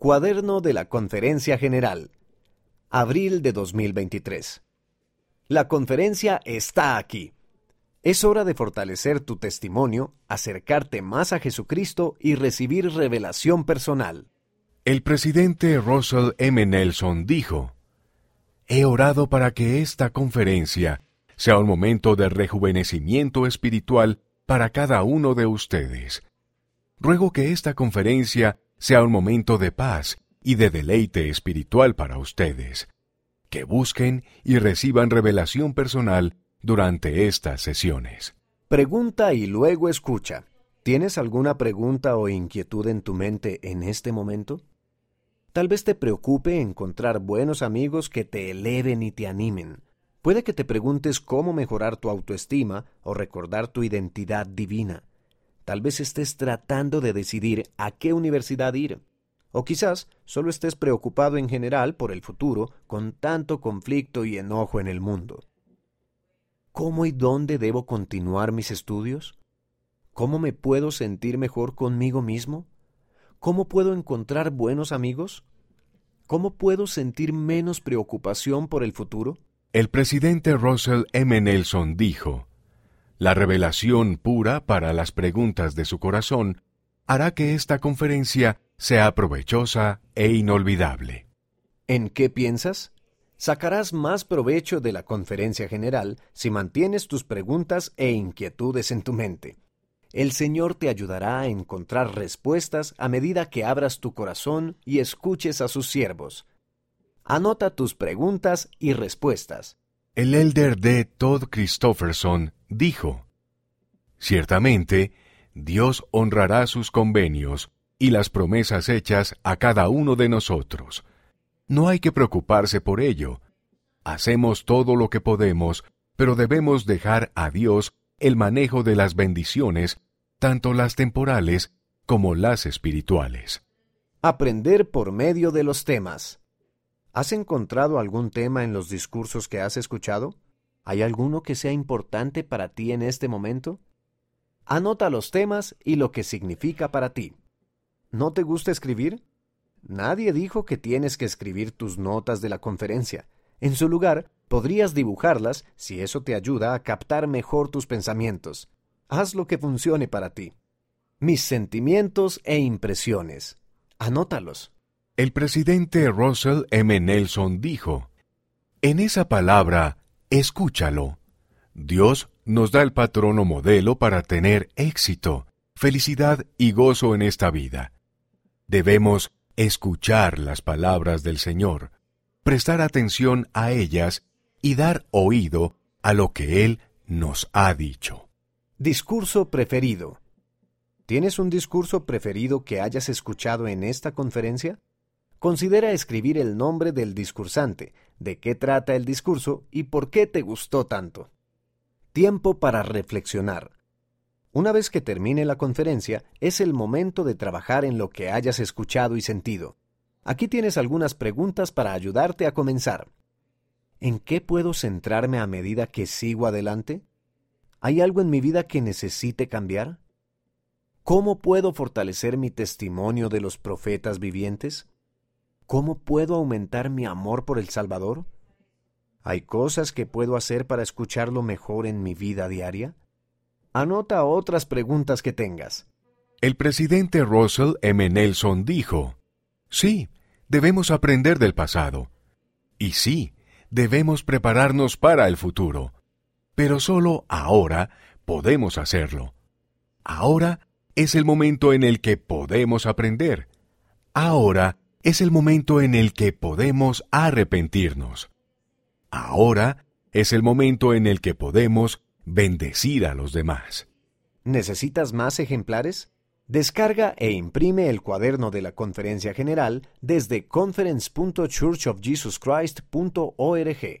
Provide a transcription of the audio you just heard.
Cuaderno de la Conferencia General. Abril de 2023. La conferencia está aquí. Es hora de fortalecer tu testimonio, acercarte más a Jesucristo y recibir revelación personal. El presidente Russell M. Nelson dijo, He orado para que esta conferencia sea un momento de rejuvenecimiento espiritual para cada uno de ustedes. Ruego que esta conferencia sea un momento de paz y de deleite espiritual para ustedes. Que busquen y reciban revelación personal durante estas sesiones. Pregunta y luego escucha. ¿Tienes alguna pregunta o inquietud en tu mente en este momento? Tal vez te preocupe encontrar buenos amigos que te eleven y te animen. Puede que te preguntes cómo mejorar tu autoestima o recordar tu identidad divina. Tal vez estés tratando de decidir a qué universidad ir. O quizás solo estés preocupado en general por el futuro con tanto conflicto y enojo en el mundo. ¿Cómo y dónde debo continuar mis estudios? ¿Cómo me puedo sentir mejor conmigo mismo? ¿Cómo puedo encontrar buenos amigos? ¿Cómo puedo sentir menos preocupación por el futuro? El presidente Russell M. Nelson dijo, La revelación pura para las preguntas de su corazón hará que esta conferencia sea provechosa e inolvidable. ¿En qué piensas? Sacarás más provecho de la conferencia general si mantienes tus preguntas e inquietudes en tu mente. El Señor te ayudará a encontrar respuestas a medida que abras tu corazón y escuches a sus siervos. Anota tus preguntas y respuestas. El elder de Todd Christofferson dijo, Ciertamente, Dios honrará sus convenios y las promesas hechas a cada uno de nosotros. No hay que preocuparse por ello. Hacemos todo lo que podemos, pero debemos dejar a Dios el manejo de las bendiciones, tanto las temporales como las espirituales. Aprender por medio de los temas. ¿Has encontrado algún tema en los discursos que has escuchado? ¿Hay alguno que sea importante para ti en este momento? Anota los temas y lo que significa para ti. ¿No te gusta escribir? Nadie dijo que tienes que escribir tus notas de la conferencia. En su lugar, podrías dibujarlas si eso te ayuda a captar mejor tus pensamientos. Haz lo que funcione para ti. Mis sentimientos e impresiones. Anótalos. El presidente Russell M. Nelson dijo, En esa palabra, escúchalo. Dios nos da el patrono modelo para tener éxito, felicidad y gozo en esta vida. Debemos escuchar las palabras del Señor, prestar atención a ellas y dar oído a lo que Él nos ha dicho. Discurso preferido. ¿Tienes un discurso preferido que hayas escuchado en esta conferencia? Considera escribir el nombre del discursante, de qué trata el discurso y por qué te gustó tanto. Tiempo para reflexionar. Una vez que termine la conferencia, es el momento de trabajar en lo que hayas escuchado y sentido. Aquí tienes algunas preguntas para ayudarte a comenzar. ¿En qué puedo centrarme a medida que sigo adelante? ¿Hay algo en mi vida que necesite cambiar? ¿Cómo puedo fortalecer mi testimonio de los profetas vivientes? ¿Cómo puedo aumentar mi amor por el Salvador? ¿Hay cosas que puedo hacer para escucharlo mejor en mi vida diaria? Anota otras preguntas que tengas. El presidente Russell M. Nelson dijo, Sí, debemos aprender del pasado. Y sí, debemos prepararnos para el futuro. Pero solo ahora podemos hacerlo. Ahora es el momento en el que podemos aprender. Ahora es el momento en el que podemos arrepentirnos. Ahora es el momento en el que podemos bendecir a los demás. ¿Necesitas más ejemplares? Descarga e imprime el cuaderno de la conferencia general desde conference.churchofjesuschrist.org.